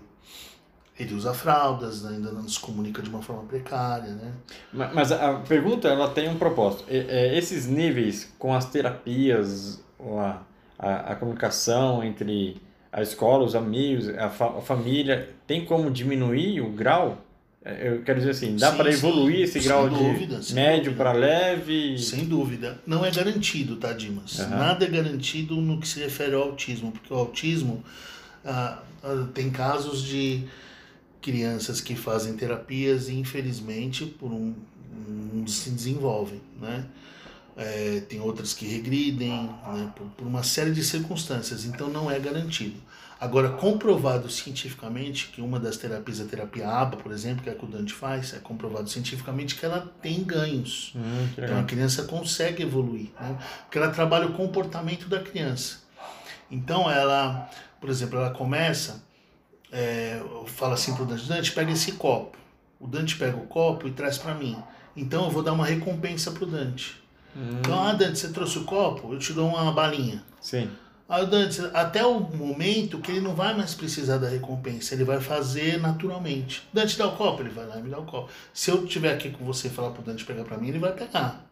ele usa fraldas, ainda não se comunica de uma forma precária, né? Ma- Mas a pergunta ela tem um propósito. É- esses níveis com as terapias, a, a, a comunicação entre a escola, os amigos, a, fa- a família, tem como diminuir o grau? É, Eu quero dizer assim, dá para evoluir esse grau dúvida, de médio para leve? Sem dúvida. Não é garantido, tá, Dimas? Aham. Nada é garantido no que se refere ao autismo, porque o autismo ah, ah, tem casos de crianças que fazem terapias e, infelizmente, por um, não se desenvolvem, né? É, tem outras que regridem, né, por, por uma série de circunstâncias, então não é garantido. Agora, comprovado cientificamente que uma das terapias, a terapia ABA, por exemplo, que é a que o Dante faz, é comprovado cientificamente que ela tem ganhos. Hum, Então a criança consegue evoluir, né? porque ela trabalha o comportamento da criança. Então ela, por exemplo, ela começa, é, fala assim pro Dante, Dante, pega esse copo. O Dante pega o copo e traz para mim. Então eu vou dar uma recompensa pro Dante. Hum. Então, ah, Dante, você trouxe o copo? Eu te dou uma balinha. Sim. O Dante, até o momento que ele não vai mais precisar da recompensa, ele vai fazer naturalmente. Dante dá o copo, ele vai lá e me dá o copo. Se eu estiver aqui com você e falar pro Dante pegar para mim, ele vai pegar.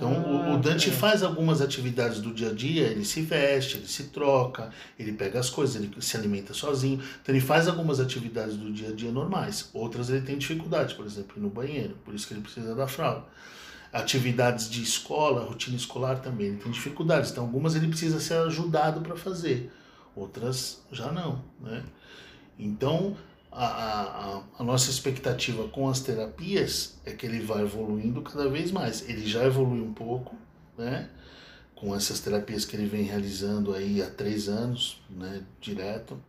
Então ah, o, o, Dante é. faz algumas atividades do dia a dia, ele se veste, ele se troca, ele pega as coisas, ele se alimenta sozinho. Então ele faz algumas atividades do dia a dia normais. Outras ele tem dificuldade, por exemplo, ir no banheiro, por isso que ele precisa da fralda. Atividades de escola, rotina escolar também, ele tem dificuldades. Então algumas ele precisa ser ajudado para fazer, outras já não, né? Então a, a, a, nossa expectativa com as terapias é que ele vai evoluindo cada vez mais. Ele já evoluiu um pouco, né? Com essas terapias que ele vem realizando aí há três anos, né? Direto.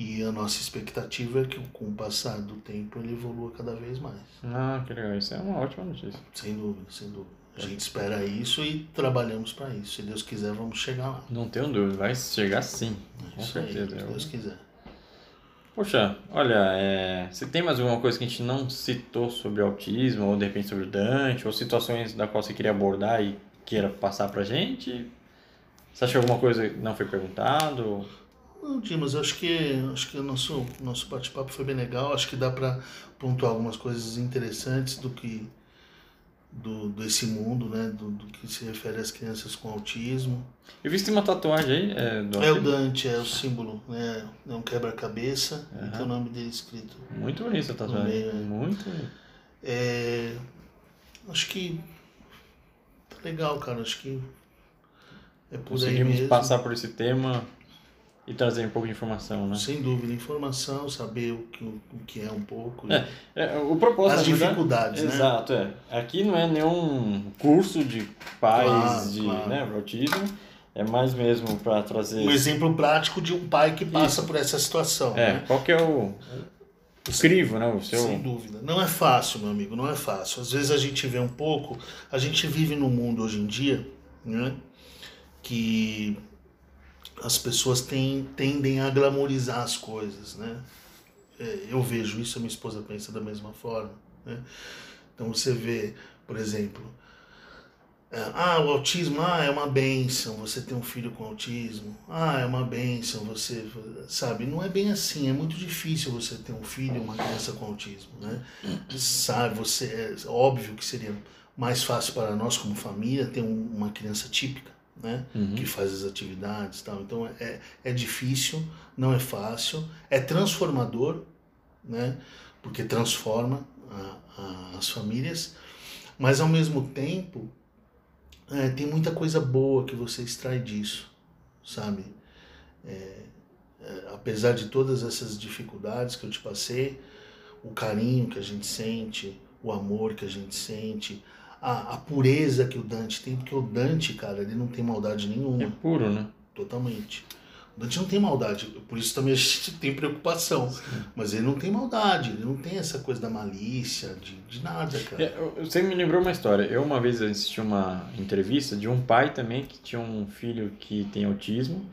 E a nossa expectativa é que com o passar do tempo ele evolua cada vez mais. Ah, que legal. Isso é uma ótima notícia. Sem dúvida, sem dúvida. A gente espera isso e trabalhamos para isso. Se Deus quiser, vamos chegar lá. Não tenho dúvida, vai chegar sim. Com certeza. Aí, se Deus quiser. Poxa, olha, é, você tem mais alguma coisa que a gente não citou sobre autismo, ou de repente sobre o Dante, ou situações da qual você queria abordar e queira passar pra gente? Você acha que alguma coisa não foi perguntado? Não, Dimas, acho que acho que o nosso, nosso bate-papo foi bem legal. Acho que dá para pontuar algumas coisas interessantes do que do, desse mundo, né? Do, do, que se refere às crianças com autismo. Eu vi que tem uma tatuagem aí. É, do é o Dante, é o símbolo, né? É um quebra-cabeça uhum. tem o nome dele escrito. Muito bonito essa tatuagem. Meio, né? Muito É, acho que tá legal, cara. Acho que é por Conseguimos passar por esse tema e trazer um pouco de informação, né? Sem dúvida, informação, saber o que, o que é um pouco. É, é o propósito. As dificuldades, né? Exato, é. Aqui não é nenhum curso de pais claro, de claro. Né, autismo, é mais mesmo para trazer. Um exemplo prático de um pai que passa Isso. por essa situação. É, né? qual que é o, o crivo, né? O seu... Sem dúvida. Não é fácil, meu amigo, não é fácil. Às vezes a gente vê um pouco, a gente vive num mundo hoje em dia, né? Que as pessoas tem, tendem a glamorizar as coisas, né? É, eu vejo isso, a minha esposa pensa da mesma forma, né? Então você vê, por exemplo, é, ah, o autismo, ah, é uma benção você ter um filho com autismo. Ah, é uma benção você, sabe? Não é bem assim, é muito difícil você ter um filho, uma criança com autismo, né? Sabe, você, é óbvio que seria mais fácil para nós como família ter um, uma criança típica, né? Uhum. Que faz as atividades tal. Então é, é difícil, não é fácil, é transformador, né? Porque transforma a, a, as famílias, mas ao mesmo tempo é, tem muita coisa boa que você extrai disso, sabe? É, é, apesar de todas essas dificuldades que eu te passei, o carinho que a gente sente, o amor que a gente sente, a, a, pureza que o Dante tem, porque o Dante, cara, ele não tem maldade nenhuma. É puro, né? Totalmente. O Dante não tem maldade, por isso também a gente tem preocupação. Sim. Mas ele não tem maldade, ele não tem essa coisa da malícia, de, de nada, cara. É, você me lembrou uma história. Eu uma vez assisti uma entrevista de um pai também que tinha um filho que tem autismo.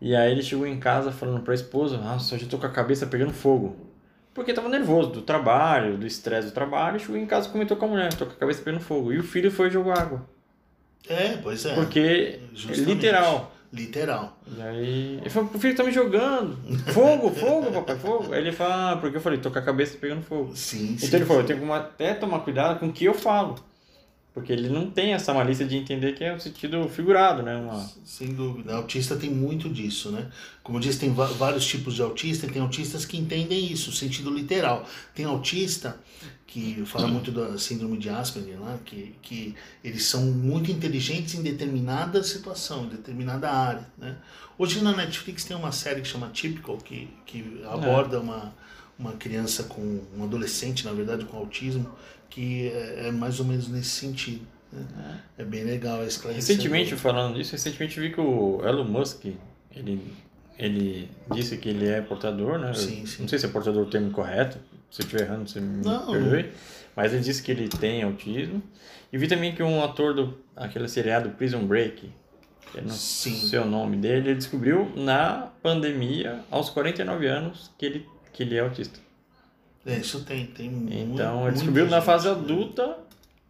E aí ele chegou em casa falando pra esposa, nossa, hoje eu tô com a cabeça pegando fogo. Porque tava nervoso do trabalho, do estresse do trabalho, chegou em casa e comentou com a mulher, tô com a cabeça pegando fogo. E o filho foi jogar água. É, pois é. Porque, Justamente. literal. Literal. E aí, ele falou, o filho tá me jogando. Fogo, fogo, papai, fogo. Aí ele fala, ah, porque eu falei, tô com a cabeça pegando fogo. Sim, então sim, ele falou, eu tenho que até tomar cuidado com o que eu falo. Porque ele não tem essa malícia de entender que é um sentido figurado, né? Uma... Sem dúvida. autista tem muito disso, né? Como eu disse, tem vários tipos de autista e tem autistas que entendem isso, sentido literal. Tem autista que fala muito da síndrome de Asperger, né? que, que eles são muito inteligentes em determinada situação, em determinada área, né? Hoje na Netflix tem uma série que chama Typical, que, que aborda é. uma, uma criança com, um adolescente, na verdade, com autismo, que é, é mais ou menos nesse sentido. Né? É. é bem legal esse Recentemente, falando disso, recentemente vi que o Elon Musk, ele, ele disse que ele é portador, né? Sim, sim. Não sei se é portador o termo correto, se eu estiver errando, você me não, perdoe. Mas ele disse que ele tem autismo. E vi também que um ator do aquele seriado Prison Break, eu não sei o nome dele, ele descobriu na pandemia, aos 49 anos, que ele, que ele é autista. É, isso tem, tem Então, ele descobriu na fase adulta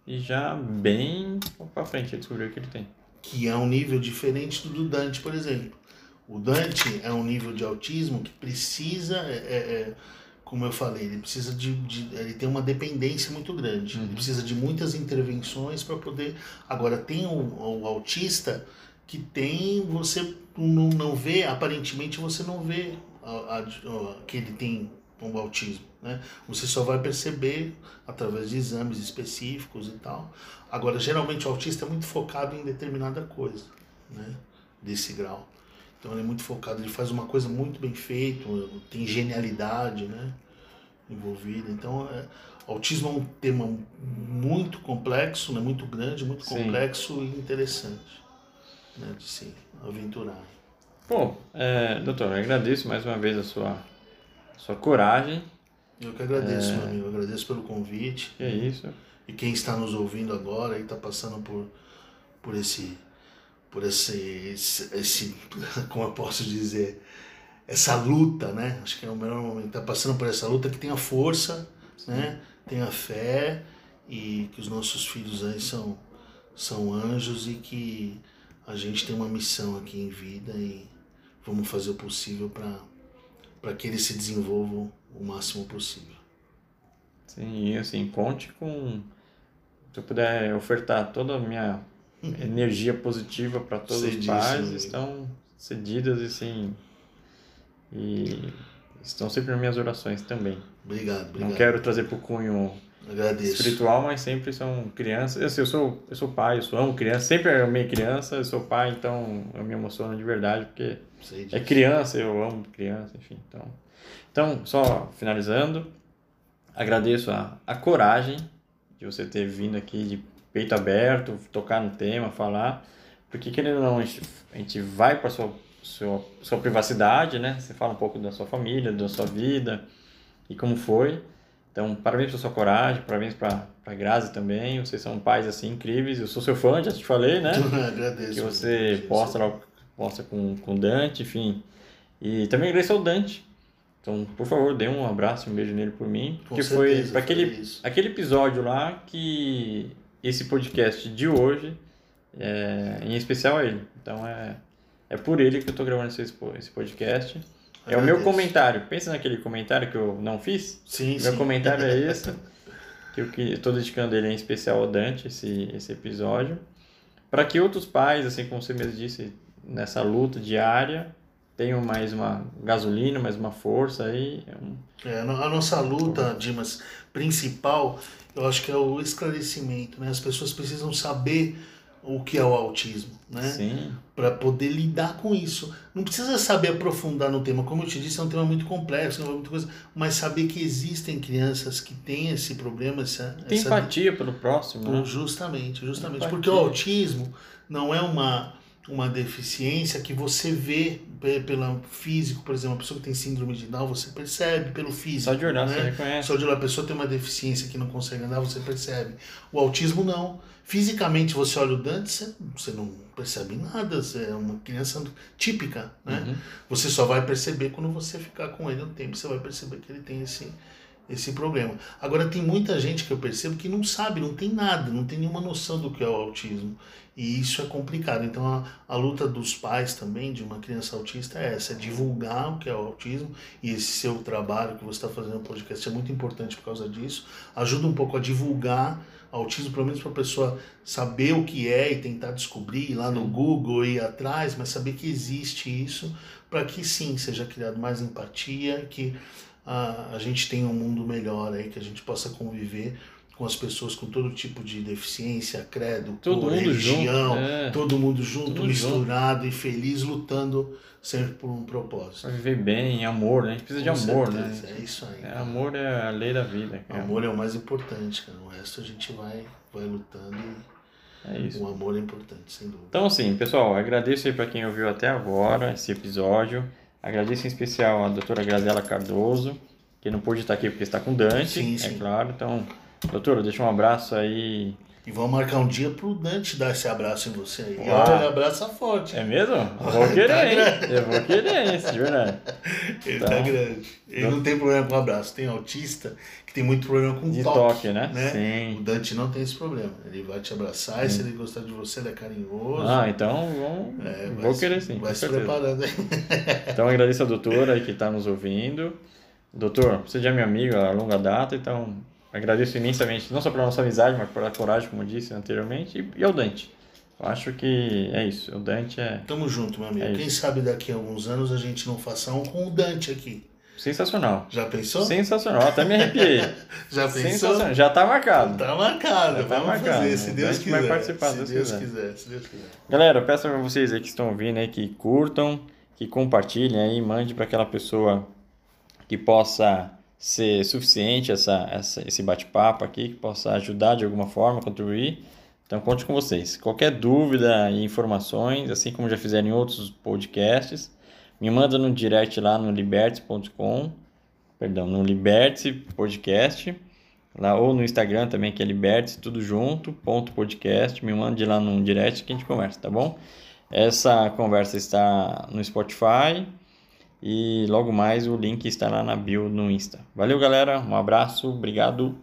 e já bem para frente ele descobriu que ele tem. Que é um nível diferente do Dante, por exemplo. O Dante é um nível de autismo que precisa, é, é, é como eu falei, ele precisa de, de, ele tem uma dependência muito grande. Uhum. Ele precisa de muitas intervenções para poder. Agora tem o, o, autista que tem você não, não vê, aparentemente você não vê a, a, que ele tem um autismo, né? Você só vai perceber através de exames específicos e tal. Agora, geralmente o autista é muito focado em determinada coisa, né? Desse grau. Então ele é muito focado, ele faz uma coisa muito bem feita, tem genialidade, né? Envolvida. Então, é, autismo é um tema muito complexo, né? Muito grande, muito Sim. complexo e interessante, né? De se aventurar. Bom, é, doutor, agradeço mais uma vez a sua, a sua coragem. Eu que agradeço, é... meu amigo. Eu agradeço pelo convite. É isso. E quem está nos ouvindo agora e está passando por, por esse por esse, esse, esse, *laughs* como eu posso dizer, essa luta, né? Acho que é o melhor momento. Tá passando por essa luta que tenha força, Sim. né? Tenha fé e que os nossos filhos aí são, são anjos e que a gente tem uma missão aqui em vida e vamos fazer o possível para que eles se desenvolvam o máximo possível. Sim, e assim, conte com. Se eu puder ofertar toda a minha *laughs* energia positiva para todos os pais, estão cedidas assim. E estão sempre nas minhas orações também. Obrigado, obrigado. Não quero trazer para o cunho Agradeço. espiritual, mas sempre são crianças. Assim, eu, sou, eu sou pai, eu sou, amo criança, sempre amei criança, eu sou pai, então eu me emociono de verdade, porque é criança, eu amo criança, enfim. Então, então só finalizando, agradeço a, a coragem de você ter vindo aqui de peito aberto, tocar no tema, falar, porque querendo ou não, a gente, a gente vai para sua, sua sua privacidade, né? Você fala um pouco da sua família, da sua vida e como foi. Então, parabéns pela sua coragem, parabéns para a Grazi também. Vocês são pais assim incríveis. Eu sou seu fã, já te falei, né? *laughs* Agradeço. Que você posta lá, posta com com Dante, enfim. E também agradeço ao Dante. Então, por favor, dê um abraço, um beijo nele por mim, porque foi para aquele aquele episódio lá que esse podcast de hoje, é, em especial a ele. Então é, é por ele que eu estou gravando esse, esse podcast. É o meu comentário. Pensa naquele comentário que eu não fiz? Sim, Meu sim. comentário é *laughs* esse. que eu estou dedicando ele em especial ao Dante, esse, esse episódio. Para que outros pais, assim como você mesmo disse, nessa luta diária, tenham mais uma gasolina, mais uma força aí. É, um... é a nossa luta, Dimas, principal eu acho que é o esclarecimento, né? As pessoas precisam saber o que é o autismo, né? Para poder lidar com isso. Não precisa saber aprofundar no tema, como eu te disse, é um tema muito complexo, é muita coisa, mas saber que existem crianças que têm esse problema, essa, Tem essa... empatia pelo próximo, né? Justamente, justamente, empatia. porque o autismo não é uma uma deficiência que você vê pelo físico, por exemplo, uma pessoa que tem síndrome de Down, você percebe pelo físico. Só de olhar, né? você reconhece. Só de olhar, a pessoa tem uma deficiência que não consegue andar, você percebe. O autismo não. Fisicamente, você olha o Dante, você, você não percebe nada, você é uma criança típica, né? Uhum. Você só vai perceber quando você ficar com ele um tempo, você vai perceber que ele tem esse, esse problema. Agora, tem muita gente que eu percebo que não sabe, não tem nada, não tem nenhuma noção do que é o autismo. E isso é complicado. Então, a, a luta dos pais também de uma criança autista é essa: é divulgar o que é o autismo. E esse seu trabalho que você está fazendo no podcast é muito importante por causa disso. Ajuda um pouco a divulgar autismo, pelo menos para a pessoa saber o que é e tentar descobrir lá no Google e ir atrás, mas saber que existe isso, para que sim seja criado mais empatia, que a, a gente tenha um mundo melhor aí, que a gente possa conviver com as pessoas com todo tipo de deficiência, credo, todo cor, mundo religião, junto, é. todo mundo junto, todo misturado junto. e feliz, lutando sempre por um propósito. Pra viver bem, amor, né? A gente precisa com de amor, né? certeza, né? É isso aí. É, amor é a lei da vida. Cara. Amor é o mais importante, cara. O resto a gente vai, vai lutando e é isso. o amor é importante, sem dúvida. Então, assim, pessoal, agradeço aí para quem ouviu até agora esse episódio. Agradeço em especial a doutora Graziela Cardoso, que não pôde estar aqui porque está com Dante, sim, é sim. claro. Então, doutora, deixa um abraço aí E vamos marcar um dia pro Dante dar esse abraço em você aí. Uau. Ele abraça forte. É mesmo? Eu vou *laughs* querer, hein? Eu vou querer isso, de verdade. Ele Tá. tá grande. Ele não tem problema com abraço. Tem autista que tem muito problema com De toque. toque, né? O Sim. Dante não tem esse problema. Ele vai te abraçar e se ele gostar de você, ele é carinhoso. Ah, então vamos, É, vou se- querer sim, Vai se certeza. preparando aí. *laughs* Então agradeço a doutora aí que está nos ouvindo. Doutor, você já é meu amigo a longa data, então agradeço imensamente, não só pela nossa amizade, mas pela coragem, como eu disse anteriormente, e, ao Dante. Eu acho que é isso, o Dante é Tamo junto, meu amigo. É Quem isso. sabe daqui a alguns anos a gente não faça um com o Dante aqui. sensacional. Já pensou? Sensacional, até me arrepiei. *laughs* Já pensou? já está marcado. Tá marcado, Já tá vamos marcado. fazer, se Deus quiser. vai participar, se Deus Deus quiser. quiser, se Deus quiser. Galera, eu peço para vocês aí que estão ouvindo aí que curtam, que compartilhem aí, mande para aquela pessoa que possa ser suficiente essa, essa, esse bate-papo aqui, que possa ajudar de alguma forma, contribuir. Então conte com vocês. Qualquer dúvida e informações, assim como já fizeram em outros podcasts, me manda no direct lá no libertes.com, perdão, no Libertes Podcast, lá ou no Instagram também que é Libertes, tudo junto, ponto podcast, me mande lá no direct que a gente conversa, tá bom? Essa conversa está no Spotify e logo mais o link está lá na bio no Insta. Valeu, galera. Um abraço, obrigado.